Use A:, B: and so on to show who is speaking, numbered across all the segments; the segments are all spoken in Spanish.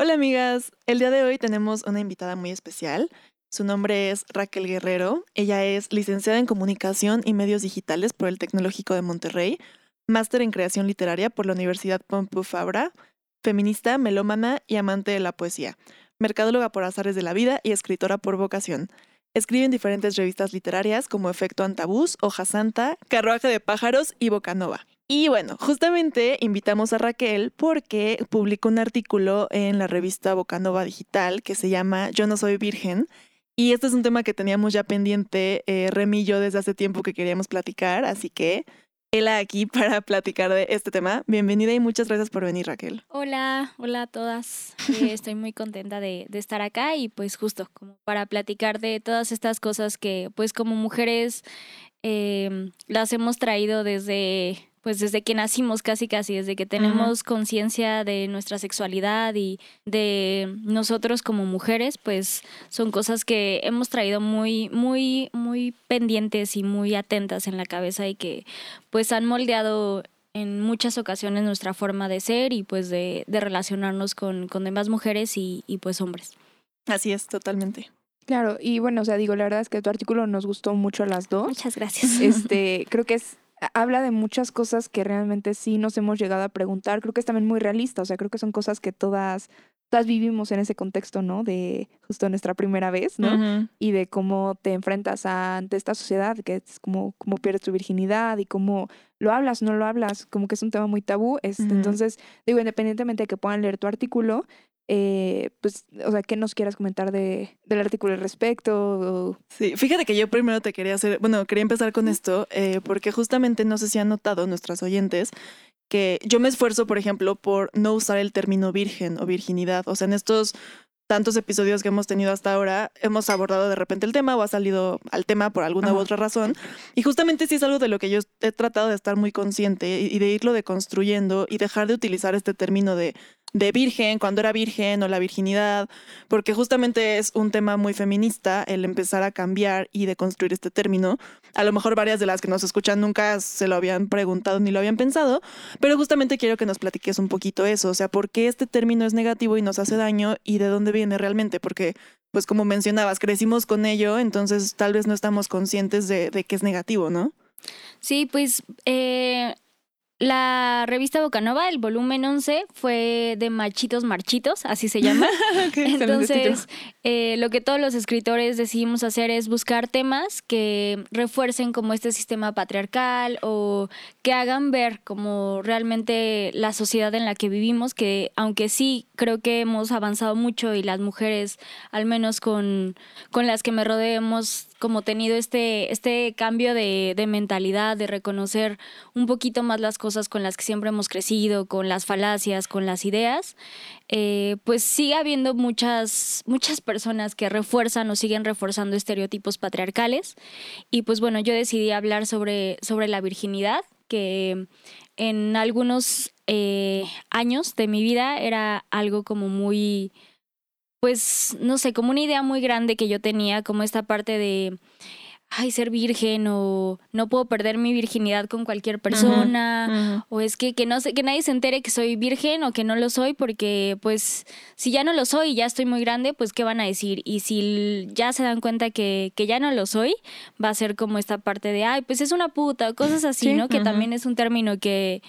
A: Hola amigas, el día de hoy tenemos una invitada muy especial. Su nombre es Raquel Guerrero. Ella es licenciada en Comunicación y Medios Digitales por el Tecnológico de Monterrey, máster en Creación Literaria por la Universidad Pompeu Fabra, feminista, melómana y amante de la poesía, mercadóloga por azares de la vida y escritora por vocación. Escribe en diferentes revistas literarias como Efecto Antabús, Hoja Santa, Carruaje de Pájaros y Bocanova. Y bueno, justamente invitamos a Raquel porque publicó un artículo en la revista Bocanova Digital que se llama Yo no soy virgen. Y este es un tema que teníamos ya pendiente, eh, Remy y yo, desde hace tiempo que queríamos platicar, así que él aquí para platicar de este tema. Bienvenida y muchas gracias por venir, Raquel.
B: Hola, hola a todas. Eh, estoy muy contenta de, estar acá y pues justo como para platicar de todas estas cosas que pues como mujeres eh, las hemos traído desde pues desde que nacimos casi casi, desde que tenemos conciencia de nuestra sexualidad y de nosotros como mujeres, pues son cosas que hemos traído muy, muy, muy pendientes y muy atentas en la cabeza y que pues han moldeado en muchas ocasiones nuestra forma de ser y pues de, de relacionarnos con, con demás mujeres y, y, pues hombres.
A: Así es, totalmente.
C: Claro, y bueno, o sea, digo, la verdad es que tu artículo nos gustó mucho a las dos.
B: Muchas gracias.
C: Este, creo que es habla de muchas cosas que realmente sí nos hemos llegado a preguntar. Creo que es también muy realista, o sea, creo que son cosas que todas todas vivimos en ese contexto, ¿no? De justo nuestra primera vez, ¿no?
A: Uh -huh.
C: Y de cómo te enfrentas a, ante esta sociedad, que es como cómo pierdes tu virginidad y cómo lo hablas, no lo hablas, como que es un tema muy tabú. Este,
A: Uh -huh.
C: Entonces, digo, independientemente de que puedan leer tu artículo, eh, pues, o sea, ¿qué nos quieras comentar de, del artículo al respecto?
A: Sí, fíjate que yo primero te quería hacer, bueno, quería empezar con esto, eh, porque justamente no sé si han notado nuestras oyentes que yo me esfuerzo, por ejemplo, por no usar el término virgen o virginidad. O sea, en estos tantos episodios que hemos tenido hasta ahora, hemos abordado de repente el tema o ha salido al tema por alguna
C: Ajá.
A: u otra razón. Y justamente sí es algo de lo que yo he tratado de estar muy consciente y de irlo deconstruyendo y dejar de utilizar este término de de virgen, cuando era virgen o la virginidad, porque justamente es un tema muy feminista el empezar a cambiar y de construir este término. A lo mejor varias de las que nos escuchan nunca se lo habían preguntado ni lo habían pensado, pero justamente quiero que nos platiques un poquito eso, o sea, por qué este término es negativo y nos hace daño y de dónde viene realmente, porque pues como mencionabas, crecimos con ello, entonces tal vez no estamos conscientes de, de que es negativo, ¿no?
B: Sí, pues eh, la revista Bocanova, el volumen 11, fue de Machitos Marchitos, así se llama. Entonces, eh, lo que todos los escritores decidimos hacer es buscar temas que refuercen como este sistema patriarcal o que hagan ver como realmente la sociedad en la que vivimos, que aunque sí creo que hemos avanzado mucho y las mujeres, al menos con, con las que me rodeo, hemos como tenido este, este cambio de, de, mentalidad, de reconocer un poquito más las cosas con las que siempre hemos crecido, con las falacias, con las ideas, eh, pues sigue habiendo muchas, muchas personas que refuerzan o siguen reforzando estereotipos patriarcales. Y pues bueno, yo decidí hablar sobre, sobre la virginidad, que en algunos eh, años de mi vida era algo como muy pues, no sé, como una idea muy grande que yo tenía, como esta parte de, ay, ser virgen o no puedo perder mi virginidad con cualquier persona o es que, que no sé, que nadie se entere que soy virgen o que no lo soy porque, pues, si ya no lo soy y ya estoy muy grande, pues, ¿qué van a decir? Y si ya se dan cuenta que, que ya no lo soy, va a ser como esta parte de, ay, pues es una puta, cosas así,
A: Sí,
B: ¿no? Que también es un término que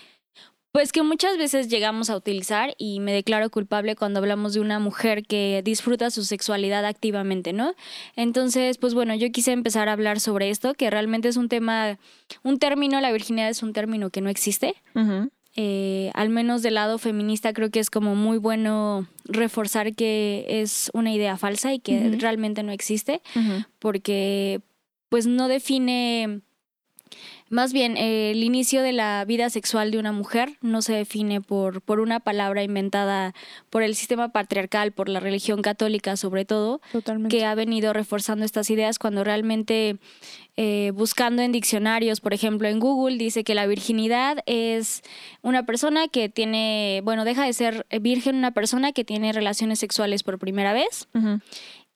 B: pues que muchas veces llegamos a utilizar y me declaro culpable cuando hablamos de una mujer que disfruta su sexualidad activamente, ¿no? Entonces, pues bueno, yo quise empezar a hablar sobre esto, que realmente es un tema, un término, la virginidad es un término que no existe.
A: Uh -huh.
B: eh, al menos del lado feminista creo que es como muy bueno reforzar que es una idea falsa y que
C: Uh -huh.
B: realmente no existe,
A: Uh -huh.
B: porque pues no define más bien, eh, el inicio de la vida sexual de una mujer no se define por, por una palabra inventada por el sistema patriarcal, por la religión católica sobre todo, que ha venido reforzando estas ideas cuando realmente eh, buscando en diccionarios, por ejemplo en Google, dice que la virginidad es una persona que tiene, bueno, deja de ser virgen una persona que tiene relaciones sexuales por primera vez.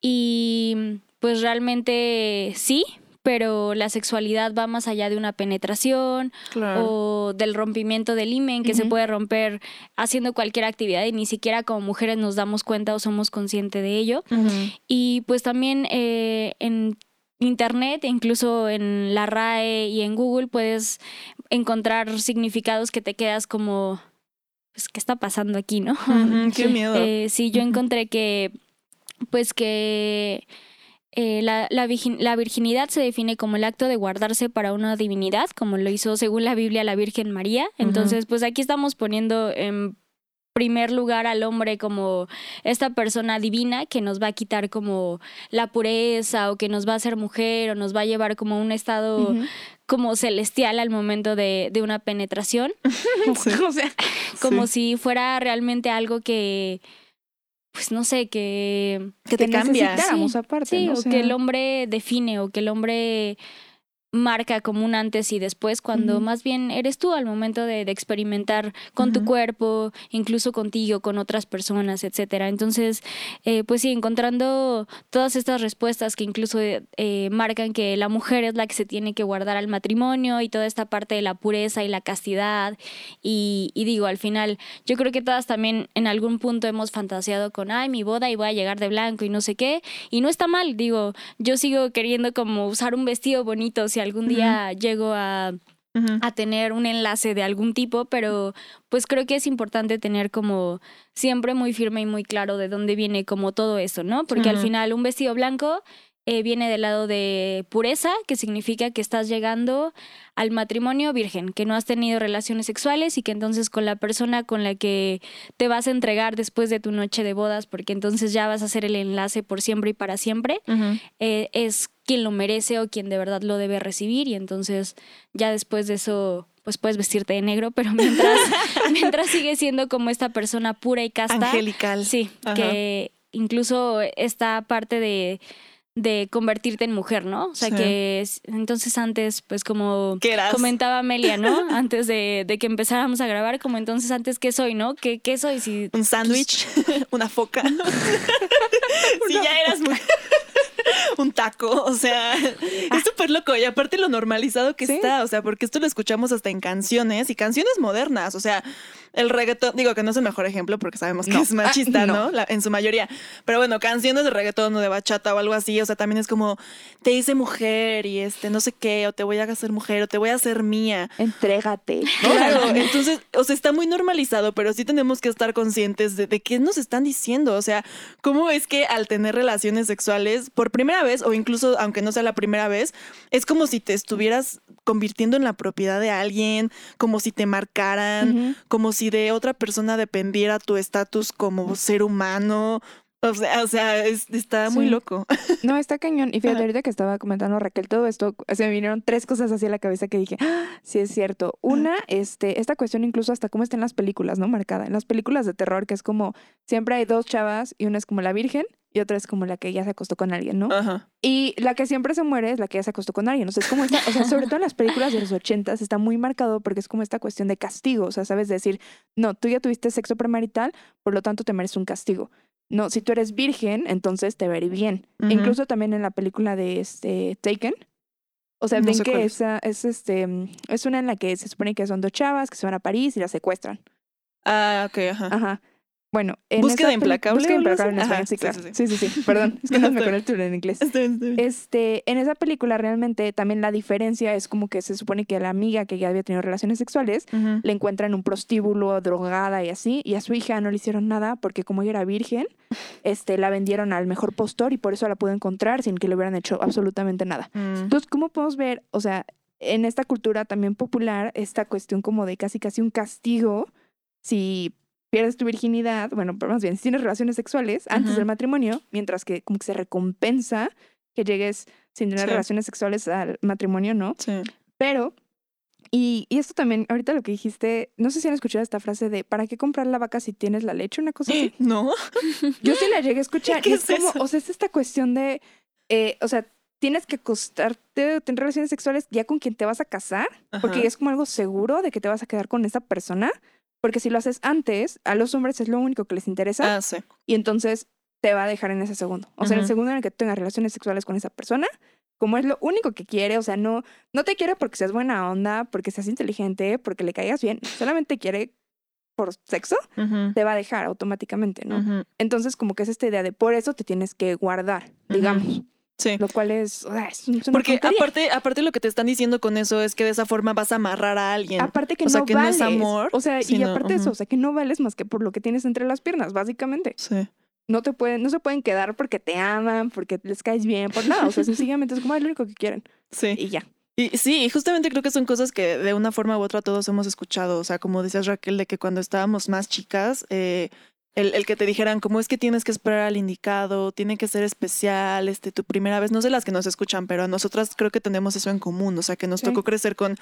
B: Y pues realmente sí, pero la sexualidad va más allá de una penetración o del rompimiento del imen que se puede romper haciendo cualquier actividad y ni siquiera como mujeres nos damos cuenta o somos conscientes de ello. Y pues también eh, en internet, incluso en la RAE y en Google puedes encontrar significados que te quedas como, pues, ¿qué está pasando aquí, no?
A: qué miedo.
B: Eh, sí, yo encontré que, pues que eh, la, la, virginidad se define como el acto de guardarse para una divinidad, como lo hizo según la Biblia la Virgen María. Entonces, pues aquí estamos poniendo en primer lugar al hombre como esta persona divina que nos va a quitar como la pureza o que nos va a hacer mujer o nos va a llevar como un estado como celestial al momento de, de una penetración. o sea, como si fuera realmente algo que pues no sé, que,
C: que te cambia. aparte.
B: Sí, o que el hombre define o que el hombre marca como un antes y después, cuando más bien eres tú al momento de, experimentar con tu cuerpo, incluso contigo, con otras personas, etcétera. Entonces, eh, pues sí, encontrando todas estas respuestas que incluso eh, marcan que la mujer es la que se tiene que guardar al matrimonio y toda esta parte de la pureza y la castidad. Y, y digo, al final, yo creo que todas también en algún punto hemos fantaseado con, ay, mi boda y voy a llegar de blanco y no sé qué. Y no está mal, digo, yo sigo queriendo como usar un vestido bonito, si algún día llego a, a tener un enlace de algún tipo, pero pues creo que es importante tener como siempre muy firme y muy claro de dónde viene como todo eso, ¿no? Porque al final un vestido blanco eh, viene del lado de pureza, que significa que estás llegando al matrimonio virgen, que no has tenido relaciones sexuales y que entonces con la persona con la que te vas a entregar después de tu noche de bodas, porque entonces ya vas a hacer el enlace por siempre y para siempre, eh, es quien lo merece o quien de verdad lo debe recibir y entonces ya después de eso pues puedes vestirte de negro, pero mientras, mientras sigue siendo como esta persona pura y casta.
A: Angelical.
B: Sí, que incluso esta parte de de convertirte en mujer, ¿no? O sea que entonces antes, pues como comentaba Amelia, ¿no? antes de, de, que empezáramos a grabar, como entonces antes, ¿qué soy, no? ¿Qué, qué soy? Si,
A: Un sándwich, una foca. si ya eras mujer. un taco, o sea, es ah. súper loco y aparte lo normalizado que está, o sea, porque esto lo escuchamos hasta en canciones y canciones modernas, o sea, el reggaetón, digo que no es el mejor ejemplo porque sabemos que es machista, ¿no? en su mayoría. Pero bueno, canciones de reggaetón o de bachata o algo así, o sea, también es como, te hice mujer y este, no sé qué, o te voy a hacer mujer, o te voy a hacer mía.
C: Entrégate.
A: Claro, entonces, o sea, está muy normalizado, pero sí tenemos que estar conscientes de, de qué nos están diciendo. O sea, cómo es que al tener relaciones sexuales, por primera vez, o incluso aunque no sea la primera vez, es como si te estuvieras convirtiendo en la propiedad de alguien, como si te marcaran, como si de otra persona dependiera tu estatus como ser humano. O sea, o sea está muy loco.
C: No, está cañón. Y fíjate, ahorita que estaba comentando Raquel todo esto, se me vinieron tres cosas así a la cabeza que dije, ah, sí es cierto. Una, este, esta cuestión incluso hasta cómo está en las películas, ¿no? Marcada. En las películas de terror, que es como, siempre hay dos chavas y una es como la virgen y otra es como la que ya se acostó con alguien, ¿no? Ajá. Y la que siempre se muere es la que ya se acostó con alguien. O sea, es como esta, o sea, sobre todo en las películas de los ochentas está muy marcado porque es como esta cuestión de castigo. O sea, sabes decir, no, tú ya tuviste sexo premarital, por lo tanto te mereces un castigo. No, si tú eres virgen, entonces te veré bien. Incluso también en la película de este Taken. O sea, ven que esa es este es una en la que se supone que son dos chavas que se van a París y la secuestran.
A: Ah, ok, ajá.
C: Ajá. Bueno,
A: en búsqueda implacable.
C: Búsqueda implacable en español, sí, claro. Sí, sí, sí. Perdón, es que no me conecto en inglés. Este, en esa película realmente también la diferencia es como que se supone que a la amiga que ya había tenido relaciones sexuales le encuentran un prostíbulo, drogada y así, y a su hija no le hicieron nada porque como ella era virgen, este, la vendieron al mejor postor y por eso la pudo encontrar sin que le hubieran hecho absolutamente nada. Mm. Entonces, ¿cómo podemos ver, o sea, en esta cultura también popular, esta cuestión como de casi casi un castigo si pierdes tu virginidad, bueno, más bien, si tienes relaciones sexuales antes del matrimonio, mientras que como que se recompensa que llegues sin tener relaciones sexuales al matrimonio, ¿no? Sí. Pero Y, y esto también, ahorita lo que dijiste, no sé si han escuchado esta frase de ¿para qué comprar la vaca si tienes la leche? Una cosa así.
A: No.
C: Yo sí la llegué a escuchar.
A: ¿Qué
C: y
A: es
C: es como,
A: eso?
C: o sea, es esta cuestión de, eh, o sea, tienes que acostarte o tener relaciones sexuales ya con quien te vas a casar, porque es como algo seguro de que te vas a quedar con esa persona, porque si lo haces antes, a los hombres es lo único que les interesa
A: Ah, sí.
C: y entonces te va a dejar en ese segundo. O sea, en el segundo en el que tengas relaciones sexuales con esa persona, como es lo único que quiere, o sea, no, no te quiere porque seas buena onda, porque seas inteligente, porque le caigas bien, solamente quiere por sexo,
A: Ujú,
C: te va a dejar automáticamente, ¿no?
A: ujú.
C: Entonces, como que es esta idea de por eso te tienes que guardar, digamos.
A: Sí.
C: Lo cual es, una
A: Porque
C: tontería.
A: aparte, aparte lo que te están diciendo con eso es que de esa forma vas a amarrar a alguien.
C: Aparte que
A: o sea,
C: no
A: que no
C: vales.
A: es amor,
C: O sea, y aparte de eso, o sea, que no vales más que por lo que tienes entre las piernas, básicamente.
A: Sí.
C: No te pueden, no se pueden quedar porque te aman, porque les caes bien, por nada. O sea, sencillamente es como lo único que quieren.
A: Sí.
C: Y ya.
A: Y sí, y justamente creo que son cosas que de una forma u otra todos hemos escuchado. O sea, como decías Raquel, de que cuando estábamos más chicas, eh, el, el que te dijeran, como es que tienes que esperar al indicado, tiene que ser especial, este, tu primera vez, no sé las que nos escuchan, pero a nosotras creo que tenemos eso en común. O sea, que nos
C: Sí.
A: tocó crecer con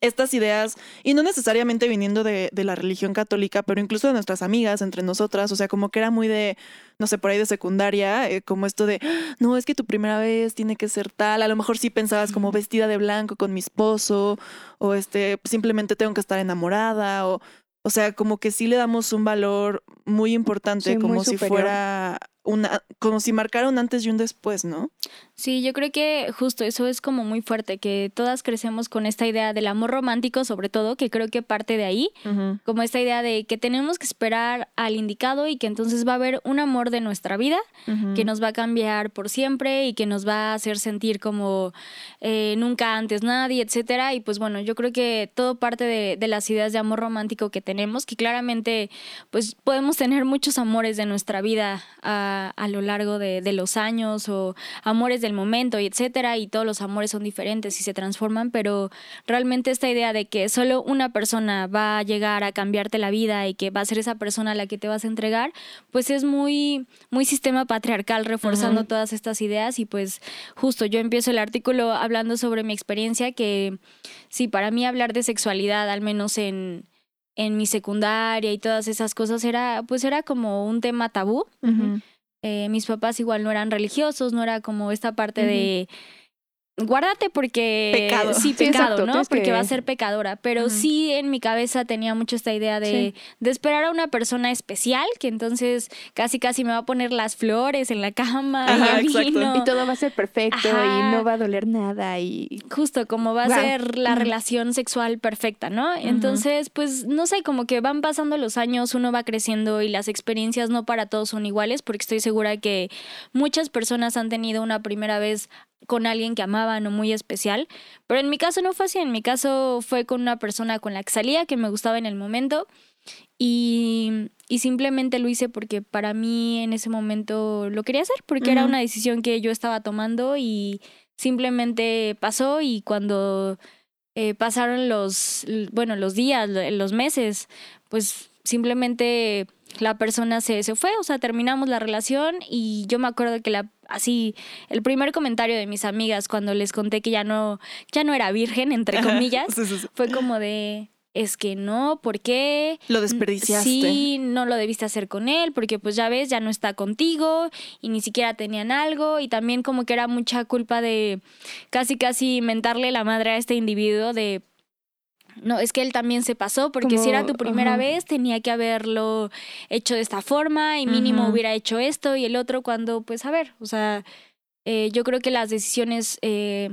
A: estas ideas, y no necesariamente viniendo de, de la religión católica, pero incluso de nuestras amigas, entre nosotras. O sea, como que era muy de, no sé, por ahí de secundaria, eh, como esto de, no, es que tu primera vez tiene que ser tal. A lo mejor sí pensabas como vestida de blanco con mi esposo, o este, simplemente tengo que estar enamorada, o, o sea, como que sí le damos un valor muy importante,
C: Sí, muy
A: como si fuera una, como si marcara un antes y un después, ¿no?
B: Sí, yo creo que justo eso es como muy fuerte, que todas crecemos con esta idea del amor romántico, sobre todo, que creo que parte de ahí, como esta idea de que tenemos que esperar al indicado y que entonces va a haber un amor de nuestra vida que nos va a cambiar por siempre y que nos va a hacer sentir como eh, nunca antes nadie, etcétera. Y pues bueno, yo creo que todo parte de, de las ideas de amor romántico que tenemos, que claramente pues podemos tener muchos amores de nuestra vida a, a lo largo de, de los años o amores del momento y etcétera. Y todos los amores son diferentes y se transforman, pero realmente esta idea de que solo una persona va a llegar a cambiarte la vida y que va a ser esa persona a la que te vas a entregar, pues es muy, muy sistema patriarcal reforzando todas estas ideas y pues justo yo empiezo el artículo hablando sobre mi experiencia que sí, para mí hablar de sexualidad, al menos en en mi secundaria y todas esas cosas era pues era como un tema tabú. Eh, mis papás igual no eran religiosos, no era como esta parte de guárdate porque
A: Pecado.
B: sí
C: Sí,
B: pecado,
C: exacto,
B: ¿no? Porque
C: que-
B: va a ser pecadora, pero sí en mi cabeza tenía mucho esta idea de, de esperar a una persona especial que entonces casi casi me va a poner las flores en la cama
A: Ajá,
B: y a mí
A: exacto.
B: no.
C: Y todo va a ser perfecto
B: Ajá.
C: y no va a doler nada y...
B: Justo, como va a
C: Wow.
B: ser la relación sexual perfecta, ¿no? Entonces, pues, no sé, como que van pasando los años, uno va creciendo y las experiencias no para todos son iguales, porque estoy segura que muchas personas han tenido una primera vez con alguien que amaban o muy especial, pero en mi caso no fue así, en mi caso fue con una persona con la que salía, que me gustaba en el momento, y, y simplemente lo hice porque para mí en ese momento lo quería hacer, porque era
A: Ujú.
B: una decisión que yo estaba tomando y simplemente pasó y cuando eh, pasaron los, bueno, los días, lo- los meses, pues simplemente la persona se, se fue, o sea, terminamos la relación y yo me acuerdo que la así el primer comentario de mis amigas cuando les conté que ya no ya no era virgen entre comillas
A: Sí, sí, sí.
B: fue como de es que no, ¿por qué?
A: Lo desperdiciaste.
B: Sí, no lo debiste hacer con él, porque pues ya ves, ya no está contigo y ni siquiera tenían algo y también como que era mucha culpa de casi casi mentarle la madre a este individuo de no, es que él también se pasó, porque si era tu primera vez, tenía que haberlo hecho de esta forma y mínimo hubiera hecho esto y el otro cuando, pues a ver, o sea, eh, yo creo que las decisiones eh,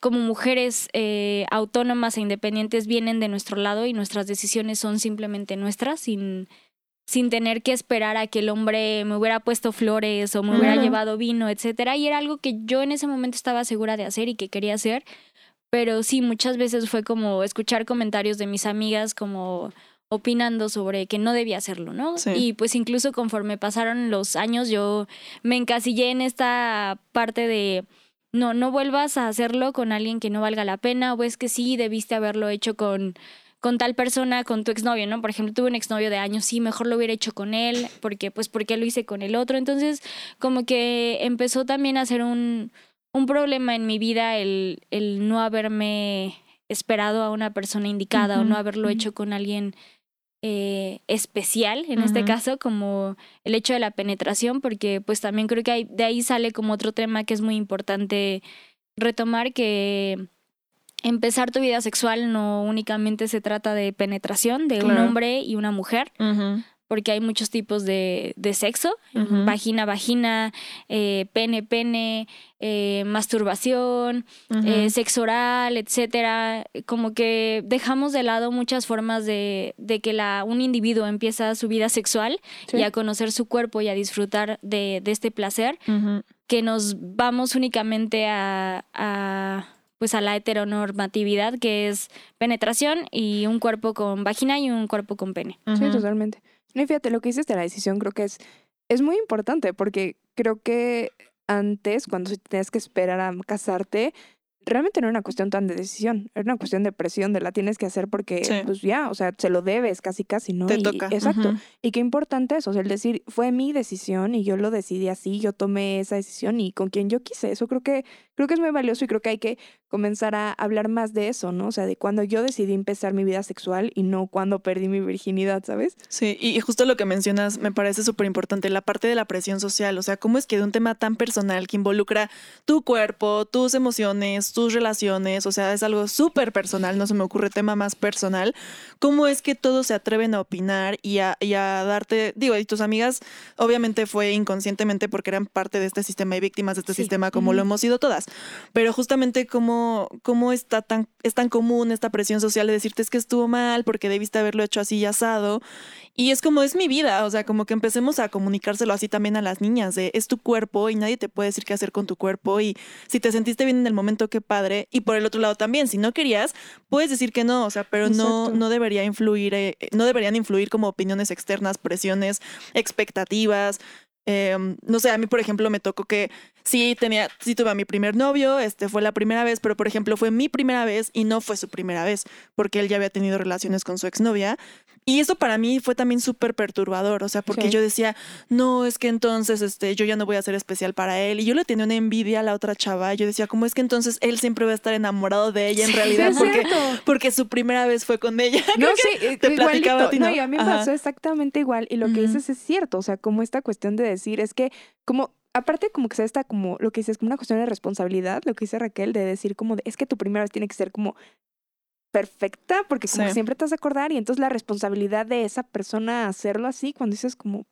B: como mujeres eh, autónomas e independientes vienen de nuestro lado y nuestras decisiones son simplemente nuestras, sin, sin tener que esperar a que el hombre me hubiera puesto flores o me hubiera llevado vino, etcétera. Y era algo que yo en ese momento estaba segura de hacer y que quería hacer. Pero sí, muchas veces fue como escuchar comentarios de mis amigas como opinando sobre que no debía hacerlo, ¿no?
A: Sí.
B: Y pues incluso conforme pasaron los años yo me encasillé en esta parte de no, no vuelvas a hacerlo con alguien que no valga la pena o es que sí, debiste haberlo hecho con con tal persona, con tu exnovio, ¿no? Por ejemplo, tuve un exnovio de años, sí, mejor lo hubiera hecho con él, porque pues porque lo hice con el otro. Entonces, como que empezó también a ser un, un problema en mi vida el, el no haberme esperado a una persona indicada o no haberlo hecho con alguien eh, especial, en este caso, como el hecho de la penetración, porque pues también creo que de ahí sale como otro tema que es muy importante retomar, que empezar tu vida sexual no únicamente se trata de penetración de un hombre y una mujer, porque hay muchos tipos de, de sexo, vagina, vagina, eh, pene, pene, eh, masturbación, eh, sexo oral, etcétera. Como que dejamos de lado muchas formas de, de que la, un individuo empieza su vida sexual y a conocer su cuerpo y a disfrutar de, de este placer, que nos vamos únicamente a, a pues a la heteronormatividad que es penetración y un cuerpo con vagina y un cuerpo con pene.
C: Sí, totalmente. No, fíjate, lo que dices de la decisión creo que es, es muy importante porque creo que antes, cuando tenías que esperar a casarte, realmente no era una cuestión tan de decisión, era una cuestión de presión, de la tienes que hacer porque, pues ya, o sea, se lo debes casi, casi, ¿no?
A: Te toca.
C: Exacto. Y qué importante eso, o sea, el decir, fue mi decisión y yo lo decidí así, yo tomé esa decisión y con quien yo quise. Eso creo que, creo que es muy valioso y creo que hay que comenzar a hablar más de eso, ¿no? O sea, de cuando yo decidí empezar mi vida sexual y no cuando perdí mi virginidad, ¿sabes?
A: Sí, y justo lo que mencionas me parece súper importante, la parte de la presión social, o sea, cómo es que de un tema tan personal que involucra tu cuerpo, tus emociones, tus relaciones, o sea, es algo súper personal, no se me ocurre tema más personal, cómo es que todos se atreven a opinar y a, y a darte, digo, y tus amigas obviamente fue inconscientemente porque eran parte de este sistema y víctimas de este sistema como lo hemos sido todas, pero justamente cómo cómo, está tan, es tan común esta presión social de decirte es que estuvo mal porque debiste haberlo hecho así y asado. Y es como es mi vida, o sea, como que empecemos a comunicárselo así también a las niñas, de es tu cuerpo y nadie te puede decir qué hacer con tu cuerpo y si te sentiste bien en el momento, qué padre. Y por el otro lado también, si no querías, puedes decir que no, o sea, pero no, no debería influir, eh, no deberían influir como opiniones externas, presiones, expectativas. Em, no sé, a mí, por ejemplo, me tocó que sí tenía, sí tuve a mi primer novio, este fue la primera vez, pero por ejemplo fue mi primera vez y no fue su primera vez, porque él ya había tenido relaciones con su exnovia. Y eso para mí fue también súper perturbador, o sea, porque yo decía, no, es que entonces este, yo ya no voy a ser especial para él. Y yo le tenía una envidia a la otra chava. Yo decía, ¿cómo es que entonces él siempre va a estar enamorado de ella en realidad? porque, porque su primera vez fue con ella.
C: No, sí, te platicaba a ti, ¿no? y a mí me pasó exactamente igual. Y lo que dices es cierto, o sea, como esta cuestión de decir, es que como aparte como que se está como lo que dices como una cuestión de responsabilidad, lo que dice Raquel de decir como de, es que tu primera vez tiene que ser como perfecta porque como siempre te vas a acordar y entonces la responsabilidad de esa persona hacerlo así cuando dices como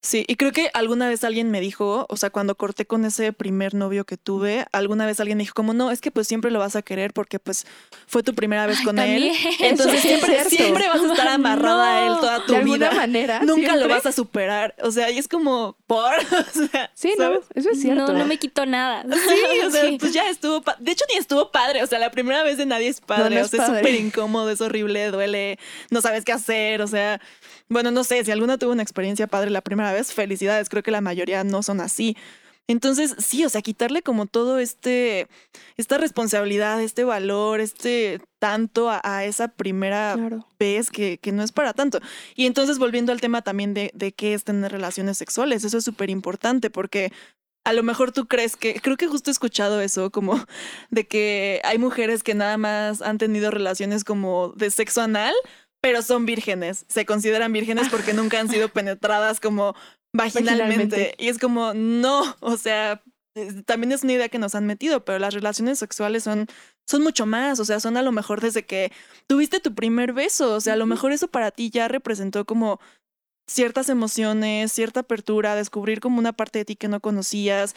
A: Sí, y creo que alguna vez alguien me dijo, o sea, cuando corté con ese primer novio que tuve, alguna vez alguien me dijo como, no, es que pues siempre lo vas a querer porque pues fue tu primera vez con él. Entonces siempre, siempre vas a estar amarrada a él toda tu
C: de
A: vida.
C: manera.
A: Nunca lo vas a superar. O sea, y es como, por.
C: sí, no, eso es cierto.
B: No, no me quitó nada.
A: Sí, o sea, pues ya estuvo. De hecho, ni estuvo padre. O sea, la primera vez de nadie es padre. o sea, es súper incómodo, es horrible, duele, no sabes qué hacer. O sea, bueno, no sé, si alguna tuvo una experiencia padre la primera vez, felicidades, creo que la mayoría no son así. Entonces, sí, o sea, quitarle como todo este, esta responsabilidad, este valor, este tanto a, esa primera vez que, que, no es para tanto. Y entonces, volviendo al tema también de, de qué es tener relaciones sexuales, eso es súper importante porque a lo mejor tú crees que, creo que justo he escuchado eso, como de que hay mujeres que nada más han tenido relaciones como de sexo anal pero son vírgenes. Se consideran vírgenes porque nunca han sido penetradas como vaginalmente. Y es como, no, o sea, también es una idea que nos han metido, pero las relaciones sexuales son, son mucho más, o sea, son a lo mejor desde que tuviste tu primer beso, o sea, a lo mejor eso para ti ya representó como ciertas emociones, cierta apertura, descubrir como una parte de ti que no conocías.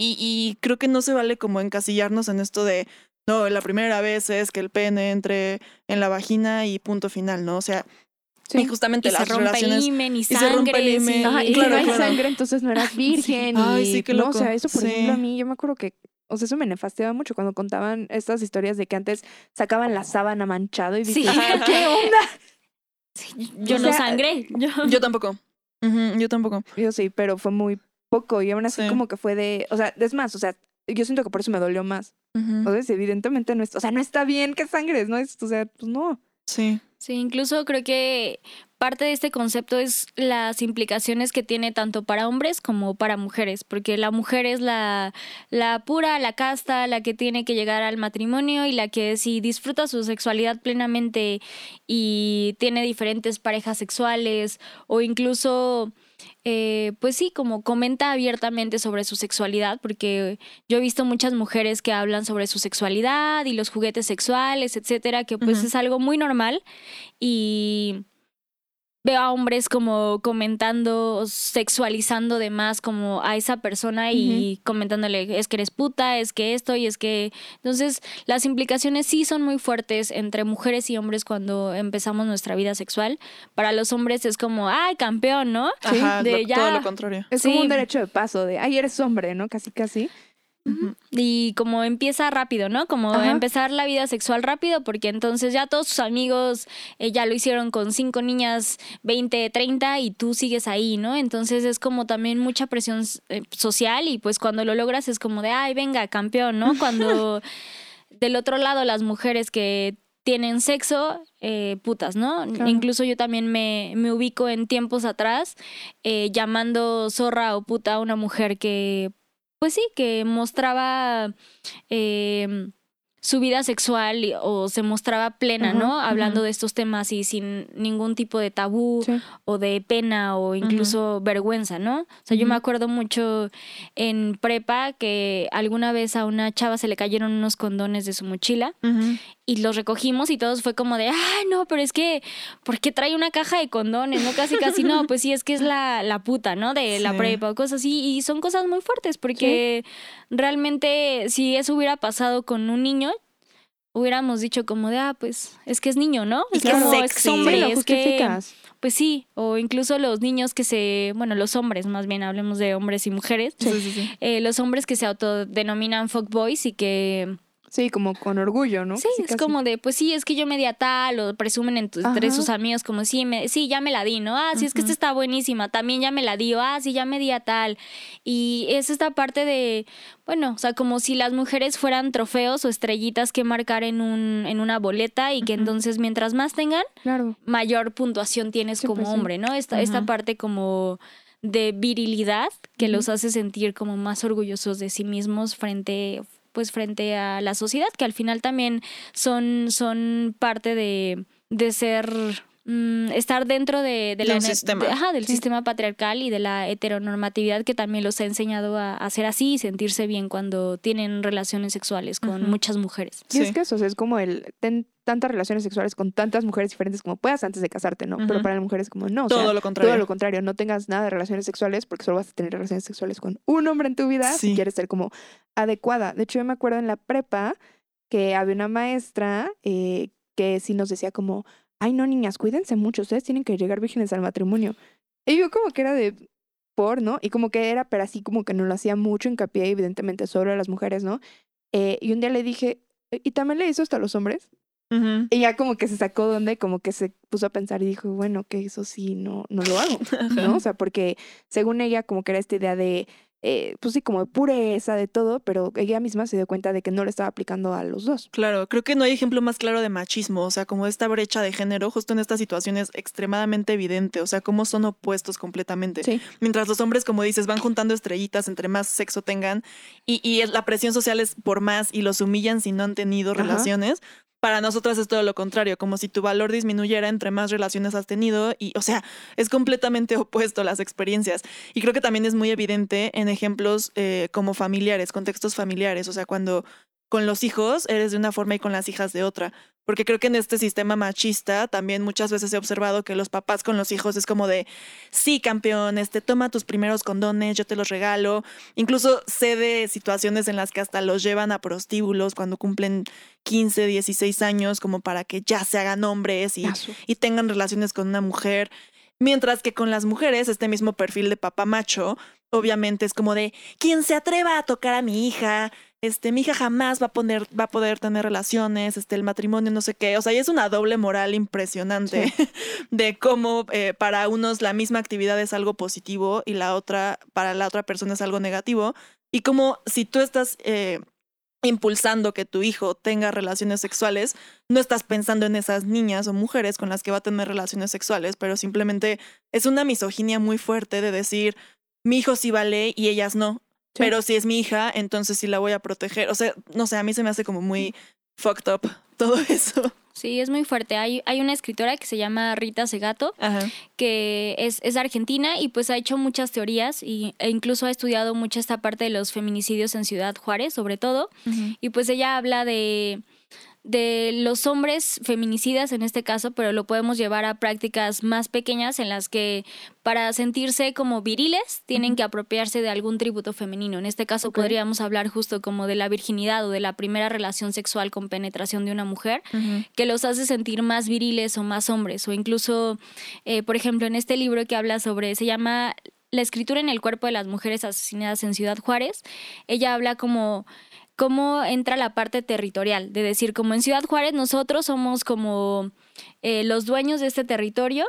A: Y, y creo que no se vale como encasillarnos en esto de, no, la primera vez es que el pene entre en la vagina y punto final, ¿no? O sea, y justamente las
B: se rompe
A: relaciones.
B: El y, se rompe el
C: himen. y claro, no hay sangre, entonces no eras virgen. Ay, sí, qué loco. No, o sea, eso por ejemplo a mí, yo me acuerdo que, o sea, eso me nefasteaba mucho cuando contaban estas historias de que antes sacaban la sábana manchado y dije, ¿qué onda?
B: yo no sangré. Yo,
A: yo tampoco. yo tampoco.
C: Yo sí, pero fue muy poco y aún así como que fue de, o sea, es más, o sea, yo siento que por eso me dolió más. O sea, evidentemente no está, o sea, no está bien que sangres, ¿no? Es, o sea, pues no.
A: Sí.
B: Sí, incluso creo que parte de este concepto es las implicaciones que tiene tanto para hombres como para mujeres, porque la mujer es la, la pura, la casta, la que tiene que llegar al matrimonio y la que si disfruta su sexualidad plenamente y tiene diferentes parejas sexuales o incluso eh, pues sí, como comenta abiertamente sobre su sexualidad, porque yo he visto muchas mujeres que hablan sobre su sexualidad y los juguetes sexuales, etcétera, que pues es algo muy normal y veo a hombres como comentando, sexualizando de más como a esa persona y comentándole, es que eres puta, es que esto y es que... Entonces, las implicaciones sí son muy fuertes entre mujeres y hombres cuando empezamos nuestra vida sexual. Para los hombres es como, ay, campeón, ¿no?
A: Ajá, de ya... todo lo contrario.
C: Es como un derecho de paso, de, ay, eres hombre, ¿no? Casi, casi.
B: Y como empieza rápido, ¿no? Como empezar la vida sexual rápido, porque entonces ya todos sus amigos eh, ya lo hicieron con cinco niñas, 20, 30, y tú sigues ahí, ¿no? Entonces es como también mucha presión eh, social y pues cuando lo logras es como de, ay, venga, campeón, ¿no? Cuando del otro lado las mujeres que tienen sexo, eh, putas, ¿no? Incluso yo también me, me, ubico en tiempos atrás llamando zorra o puta a una mujer que pues sí, que mostraba eh, su vida sexual o se mostraba plena, ¿no? Hablando de estos temas y sin ningún tipo de tabú o de pena o incluso vergüenza, ¿no? O sea, yo me acuerdo mucho en prepa que alguna vez a una chava se le cayeron unos condones de su mochila y los recogimos y todos fue como de, ay, no, pero es que, ¿por qué trae una caja de condones? No, casi, casi no, pues sí, es que es la, la puta, ¿no? De la prepa o cosas así y son cosas muy fuertes porque realmente si eso hubiera pasado con un niño, hubiéramos dicho como de, ah, pues es que es niño, ¿no? Es que es hombre, es que, pues sí, o incluso los niños que se, bueno, los hombres, más bien hablemos de hombres y mujeres, eh, los hombres que se autodenominan fuckboys y que
C: Sí, como con orgullo, ¿no?
B: Sí, es como de, pues sí, es que yo me di a tal, o presumen entre sus amigos como, sí, me, sí, ya me la di, ¿no? Ah, sí, es que esta está buenísima, también ya me la di, ah, sí, ya me di a tal. Y es esta parte de, bueno, o sea, como si las mujeres fueran trofeos o estrellitas que marcar en, un, en una boleta y que entonces mientras más tengan, mayor puntuación tienes como pues hombre, ¿no? Esta, esta parte como de virilidad que los hace sentir como más orgullosos de sí mismos frente pues frente a la sociedad, que al final también son, son parte de, de ser mm, estar dentro de,
A: del sistema.
B: ajá, del sistema patriarcal y de la heteronormatividad que también los ha enseñado a, hacer así y sentirse bien cuando tienen relaciones sexuales con muchas mujeres.
C: Sí, es que eso es como el tantas relaciones sexuales con tantas mujeres diferentes como puedas antes de casarte, ¿no? Pero para las mujeres como no.
A: Todo lo contrario.
C: Todo lo contrario. No tengas nada de relaciones sexuales porque solo vas a tener relaciones sexuales con un hombre en tu vida si quieres ser como adecuada. De hecho, yo me acuerdo en la prepa que había una maestra eh, que sí nos decía como, ay no, niñas, cuídense mucho, ustedes tienen que llegar vírgenes al matrimonio. Y yo como que era de por, ¿no? Y como que era, pero así como que no lo hacía mucho hincapié, evidentemente, solo a las mujeres, ¿no? Eh, y un día le dije, ¿y también le hizo hasta a los hombres? Y ya como que se sacó donde, como que se puso a pensar y dijo, bueno, que eso sí, no, no lo hago, ¿no? O sea, porque según ella como que era esta idea de, eh, pues sí, como de pureza, de todo, pero ella misma se dio cuenta de que no le estaba aplicando a los dos.
A: Claro, creo que no hay ejemplo más claro de machismo, o sea, como esta brecha de género justo en esta situación es extremadamente evidente, o sea, cómo son opuestos completamente. Sí. Mientras los hombres, como dices, van juntando estrellitas entre más sexo tengan y, y la presión social es por más y los humillan si no han tenido relaciones, para nosotras es todo lo contrario, como si tu valor disminuyera entre más relaciones has tenido y, o sea, es completamente opuesto las experiencias. Y creo que también es muy evidente en ejemplos eh, como familiares, contextos familiares, o sea, cuando con los hijos eres de una forma y con las hijas de otra. Porque creo que en este sistema machista también muchas veces he observado que los papás con los hijos es como de, sí, campeón, este, toma tus primeros condones, yo te los regalo. Incluso sé de situaciones en las que hasta los llevan a prostíbulos cuando cumplen 15, 16 años, como para que ya se hagan hombres y, y tengan relaciones con una mujer. Mientras que con las mujeres, este mismo perfil de papá macho, obviamente es como de, quien se atreva a tocar a mi hija, este, mi hija jamás va a, poner, va a poder tener relaciones, este, el matrimonio, no sé qué. O sea, y es una doble moral impresionante de cómo eh, para unos la misma actividad es algo positivo y la otra, para la otra persona es algo negativo. Y como si tú estás eh, impulsando que tu hijo tenga relaciones sexuales, no estás pensando en esas niñas o mujeres con las que va a tener relaciones sexuales, pero simplemente es una misoginia muy fuerte de decir, mi hijo sí vale y ellas no. Pero si es mi hija, entonces sí la voy a proteger. O sea, no sé, a mí se me hace como muy fucked up todo eso.
B: Sí, es muy fuerte. Hay, hay una escritora que se llama Rita Segato, que es, es, argentina y pues ha hecho muchas teorías y, e incluso ha estudiado mucho esta parte de los feminicidios en Ciudad Juárez, sobre todo. Y pues ella habla de de los hombres feminicidas en este caso, pero lo podemos llevar a prácticas más pequeñas en las que para sentirse como viriles tienen que apropiarse de algún tributo femenino. En este caso podríamos hablar justo como de la virginidad o de la primera relación sexual con penetración de una mujer, que los hace sentir más viriles o más hombres. O incluso, eh, por ejemplo, en este libro que habla sobre, se llama La escritura en el cuerpo de las mujeres asesinadas en Ciudad Juárez, ella habla como cómo entra la parte territorial, de decir, como en Ciudad Juárez nosotros somos como eh, los dueños de este territorio,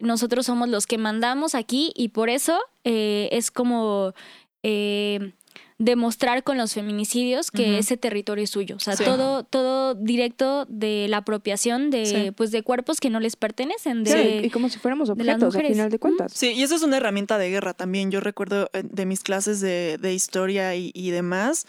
B: nosotros somos los que mandamos aquí y por eso eh, es como... Eh, demostrar con los feminicidios que ese territorio es suyo. O sea, todo, todo directo de la apropiación de, pues, de cuerpos que no les pertenecen. De,
C: y como si fuéramos objetos al final de cuentas.
A: Sí, y eso es una herramienta de guerra también. Yo recuerdo de mis clases de, de historia y, y demás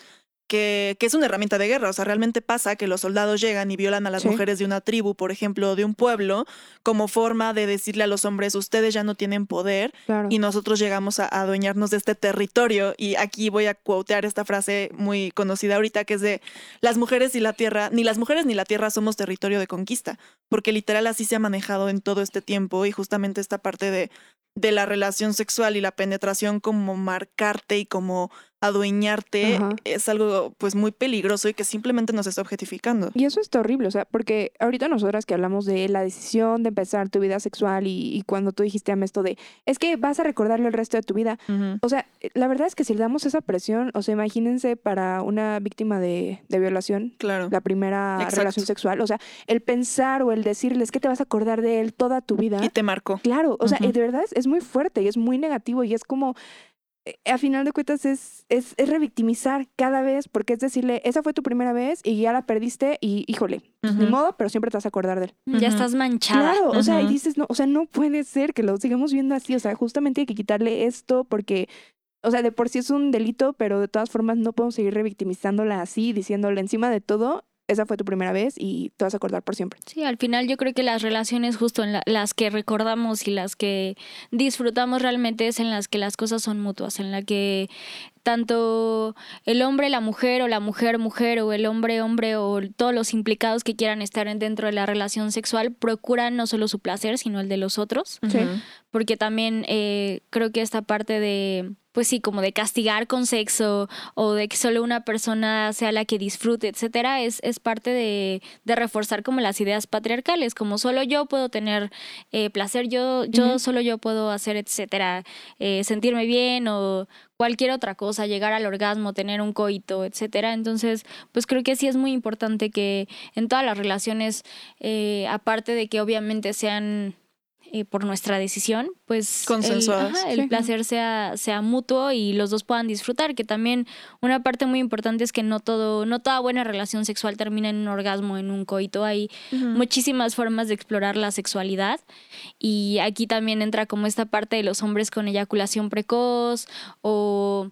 A: que, es una herramienta de guerra. O sea, realmente pasa que los soldados llegan y violan a las mujeres de una tribu, por ejemplo, de un pueblo, como forma de decirle a los hombres, ustedes ya no tienen poder y nosotros llegamos a, adueñarnos de este territorio. Y aquí voy a quotear esta frase muy conocida ahorita, que es de, las mujeres y la tierra, ni las mujeres ni la tierra somos territorio de conquista, porque literal así se ha manejado en todo este tiempo y justamente esta parte de, de la relación sexual y la penetración como marcarte y como adueñarte es algo pues muy peligroso y que simplemente nos está objetificando.
C: Y eso es horrible, o sea, porque ahorita nosotras que hablamos de la decisión de empezar tu vida sexual y, cuando tú dijiste a esto de, es que vas a recordarlo el resto de tu vida, o sea, la verdad es que si le damos esa presión, o sea, imagínense para una víctima de, violación,
A: claro.
C: la primera relación sexual, o sea, el pensar o el decirles que te vas a acordar de él toda tu vida.
A: Y te marcó.
C: Claro, o sea, de verdad es muy fuerte y es muy negativo y es como eh, a final de cuentas es, es, revictimizar cada vez, porque es decirle, esa fue tu primera vez y ya la perdiste y híjole, pues ni modo, pero siempre te vas a acordar de él.
B: Ya estás manchada.
C: Claro, o sea, y dices, no, o sea, no puede ser que lo sigamos viendo así, o sea, justamente hay que quitarle esto porque, o sea, de por sí es un delito, pero de todas formas no podemos seguir revictimizándola así, diciéndole encima de todo, esa fue tu primera vez y te vas a acordar por siempre.
B: Sí, al final yo creo que las relaciones justo en las que recordamos y las que disfrutamos realmente es en las que las cosas son mutuas, en la que tanto el hombre, la mujer o la mujer, mujer o el hombre, hombre o todos los implicados que quieran estar dentro de la relación sexual procuran no solo su placer, sino el de los otros. Sí. Porque también eh, creo que esta parte de pues sí, como de castigar con sexo o de que solo una persona sea la que disfrute, etcétera, es, es parte de, de reforzar como las ideas patriarcales, como solo yo puedo tener eh, placer, yo, yo solo yo puedo hacer, etcétera, eh, sentirme bien o cualquier otra cosa, llegar al orgasmo, tener un coito, etcétera. Entonces, pues creo que sí es muy importante que en todas las relaciones, eh, aparte de que obviamente sean eh, por nuestra decisión, pues el, el placer sea, sea mutuo y los dos puedan disfrutar, que también una parte muy importante es que no todo, no toda buena relación sexual termina en un orgasmo, en un coito, hay muchísimas formas de explorar la sexualidad y aquí también entra como esta parte de los hombres con eyaculación precoz o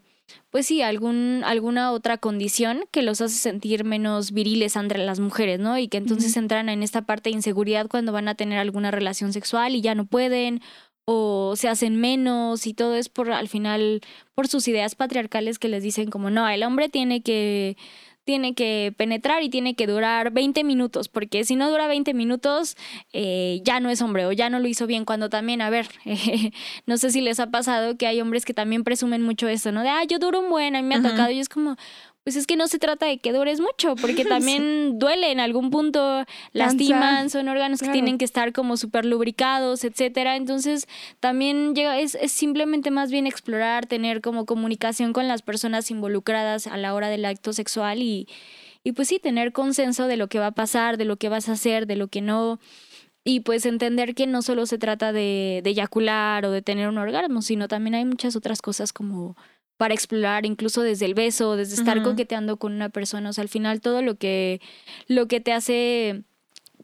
B: pues sí, algún, alguna otra condición que los hace sentir menos viriles entre las mujeres, ¿no? Y que entonces entran en esta parte de inseguridad cuando van a tener alguna relación sexual y ya no pueden o se hacen menos y todo es por al final por sus ideas patriarcales que les dicen como no, el hombre tiene que tiene que penetrar y tiene que durar 20 minutos, porque si no dura 20 minutos, eh, ya no es hombre o ya no lo hizo bien. Cuando también, a ver, no sé si les ha pasado que hay hombres que también presumen mucho eso, ¿no? De, ah, yo duro un buen, a mí me ha tocado, y es como, pues es que no se trata de que dures mucho, porque también duele en algún punto, lastiman, son órganos que tienen que estar como súper lubricados, etcétera. Entonces, también llega, es, es simplemente más bien explorar, tener como comunicación con las personas involucradas a la hora del acto sexual y, y pues sí, tener consenso de lo que va a pasar, de lo que vas a hacer, de lo que no. Y pues entender que no solo se trata de, de eyacular o de tener un orgasmo, sino también hay muchas otras cosas como para explorar, incluso desde el beso, desde estar coqueteando con una persona. O sea, al final todo lo que, lo que te hace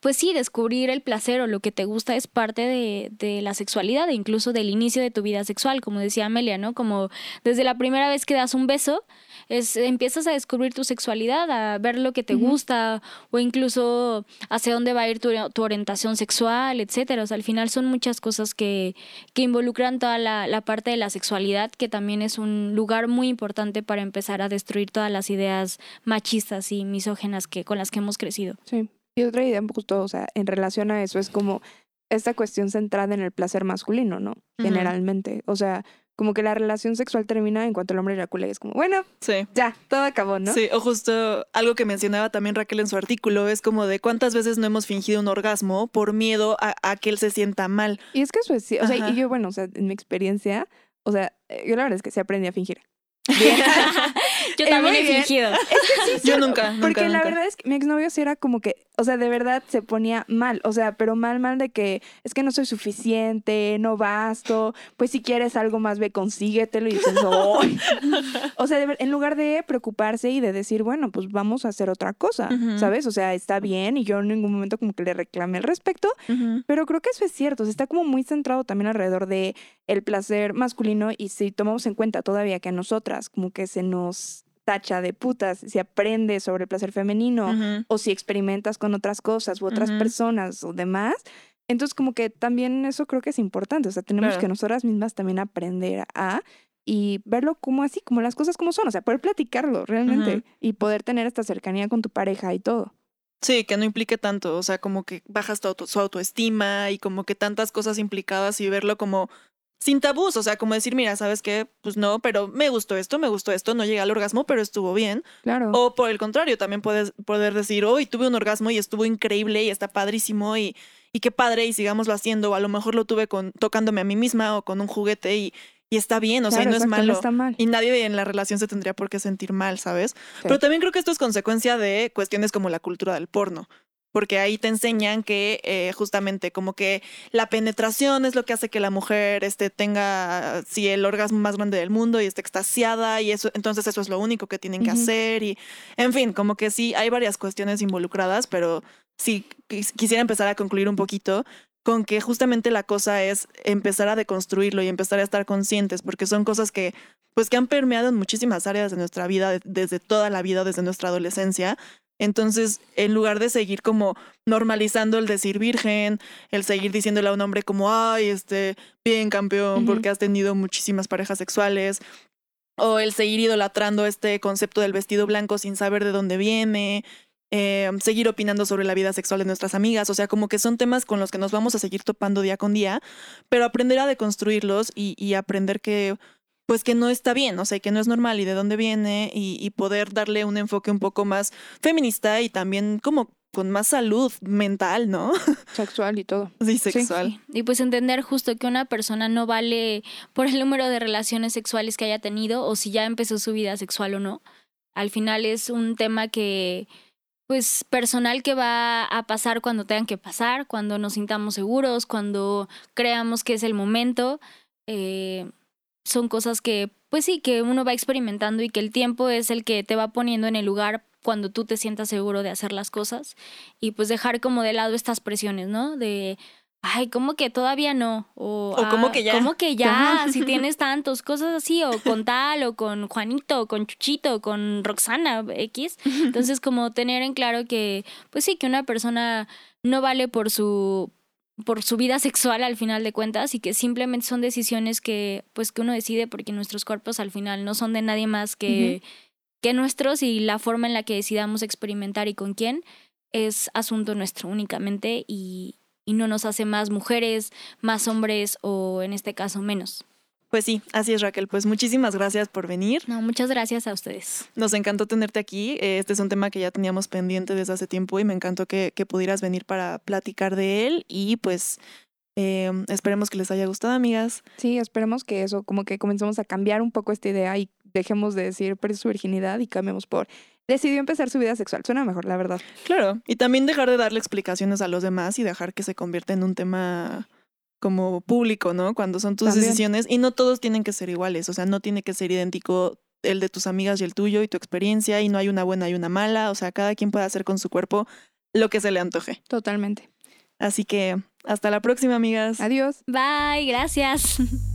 B: pues sí, descubrir el placer o lo que te gusta es parte de, de, la sexualidad e incluso del inicio de tu vida sexual, como decía Amelia, ¿no? Como desde la primera vez que das un beso, es, empiezas a descubrir tu sexualidad, a ver lo que te gusta o incluso hacia dónde va a ir tu, orientación sexual, etcétera. O sea, al final son muchas cosas que, que involucran toda la, la, parte de la sexualidad, que también es un lugar muy importante para empezar a destruir todas las ideas machistas y misógenas que, con las que hemos crecido.
C: Sí. Y otra idea, justo, o sea, en relación a eso, es como esta cuestión centrada en el placer masculino, ¿no? Generalmente. O sea, como que la relación sexual termina en cuanto el hombre eyacula y es como, bueno, sí. ya, todo acabó, ¿no?
A: Sí, o justo algo que mencionaba también Raquel en su artículo, es como de cuántas veces no hemos fingido un orgasmo por miedo a, que él se sienta mal.
C: Y es que eso es, o sea, y yo, bueno, o sea, en mi experiencia, o sea, eh, yo la verdad es que se aprendí a fingir.
B: Yo también he fingido.
A: Yo nunca,
C: Porque la verdad es que mi exnovio sí era como que, o sea, de verdad se ponía mal. O sea, pero mal, mal de que es que no soy suficiente, no basto. Pues si quieres algo más, ve, consíguetelo. Y dices, O sea, en lugar de preocuparse y de decir, bueno, pues vamos a hacer otra cosa, ¿sabes? O sea, está bien y yo en ningún momento como que le reclamé al respecto. Pero creo que eso es cierto. O sea, está como muy centrado también alrededor de el placer masculino y si tomamos en cuenta todavía que a nosotras como que se nos tacha de putas si aprendes sobre el placer femenino o si experimentas con otras cosas u otras personas o demás. Entonces, como que también eso creo que es importante. O sea, tenemos que nosotras mismas también aprender a y verlo como así, como las cosas como son. O sea, poder platicarlo realmente y poder tener esta cercanía con tu pareja y todo.
A: Sí, que no implique tanto, o sea, como que bajas tu su autoestima y como que tantas cosas implicadas y verlo como sin tabús, o sea, como decir, mira, ¿sabes qué? Pues no, pero me gustó esto, me gustó esto, no llegué al orgasmo, pero estuvo bien.
C: Claro.
A: O por el contrario, también puedes poder decir, hoy tuve un orgasmo y estuvo increíble y está padrísimo y, y qué padre y sigámoslo haciendo, o a lo mejor lo tuve con, tocándome a mí misma o con un juguete y, y está bien, o sea, y no es malo.
C: está mal.
A: Y nadie en la relación se tendría por qué sentir mal, ¿sabes? Pero también creo que esto es consecuencia de cuestiones como la cultura del porno porque ahí te enseñan que eh, justamente como que la penetración es lo que hace que la mujer este, tenga sí, el orgasmo más grande del mundo y esté extasiada y eso, entonces eso es lo único que tienen que hacer y en fin, como que sí, hay varias cuestiones involucradas, pero sí, quisiera empezar a concluir un poquito con que justamente la cosa es empezar a deconstruirlo y empezar a estar conscientes, porque son cosas que pues que han permeado en muchísimas áreas de nuestra vida, desde toda la vida, desde nuestra adolescencia, entonces, en lugar de seguir como normalizando el decir virgen, el seguir diciéndole a un hombre como, ay, este, bien campeón, porque has tenido muchísimas parejas sexuales, o el seguir idolatrando este concepto del vestido blanco sin saber de dónde viene, eh, seguir opinando sobre la vida sexual de nuestras amigas, o sea, como que son temas con los que nos vamos a seguir topando día con día, pero aprender a deconstruirlos y, y aprender que pues que no está bien, o sea, que no es normal y de dónde viene y, poder darle un enfoque un poco más feminista y también como con más salud mental, ¿no?
C: Sexual y todo.
A: Sí, sexual.
B: Y pues entender justo que una persona no vale por el número de relaciones sexuales que haya tenido o si ya empezó su vida sexual o no. Al final es un tema que, pues, personal que va a pasar cuando tengan que pasar, cuando nos sintamos seguros, cuando creamos que es el momento. Eh, son cosas que, pues sí, que uno va experimentando y que el tiempo es el que te va poniendo en el lugar cuando tú te sientas seguro de hacer las cosas y pues dejar como de lado estas presiones, ¿no? De, ay, ¿cómo que todavía no? O,
A: como que ya.
B: ¿Cómo que ya? si tienes tantos, cosas así, o con tal, o con Juanito, o con Chuchito, o con Roxana X. Entonces, como tener en claro que, pues sí, que una persona no vale por su por su vida sexual al final de cuentas y que simplemente son decisiones que pues que uno decide porque nuestros cuerpos al final no son de nadie más que, que nuestros y la forma en la que decidamos experimentar y con quién es asunto nuestro únicamente y, y no nos hace más mujeres, más hombres o en este caso menos.
A: Pues sí, así es Raquel. Pues muchísimas gracias por venir.
B: No, muchas gracias a ustedes.
A: Nos encantó tenerte aquí. Este es un tema que ya teníamos pendiente desde hace tiempo y me encantó que, pudieras venir para platicar de él y pues em, esperemos que les haya gustado, amigas.
C: Sí, esperemos que eso, como que comencemos a cambiar un poco esta idea y dejemos de decir perdió su virginidad y cambiemos por decidió empezar su vida sexual. Suena mejor, la verdad.
A: Claro, y también dejar de darle explicaciones a los demás y dejar que se convierta en un tema como público, ¿no? Cuando son tus
C: También.
A: decisiones y no todos tienen que ser iguales, o sea, no tiene que ser idéntico el de tus amigas y el tuyo y tu experiencia y no hay una buena y una mala, o sea, cada quien puede hacer con su cuerpo lo que se le antoje.
C: Totalmente.
A: Así que hasta la próxima, amigas.
C: Adiós.
B: Bye, gracias.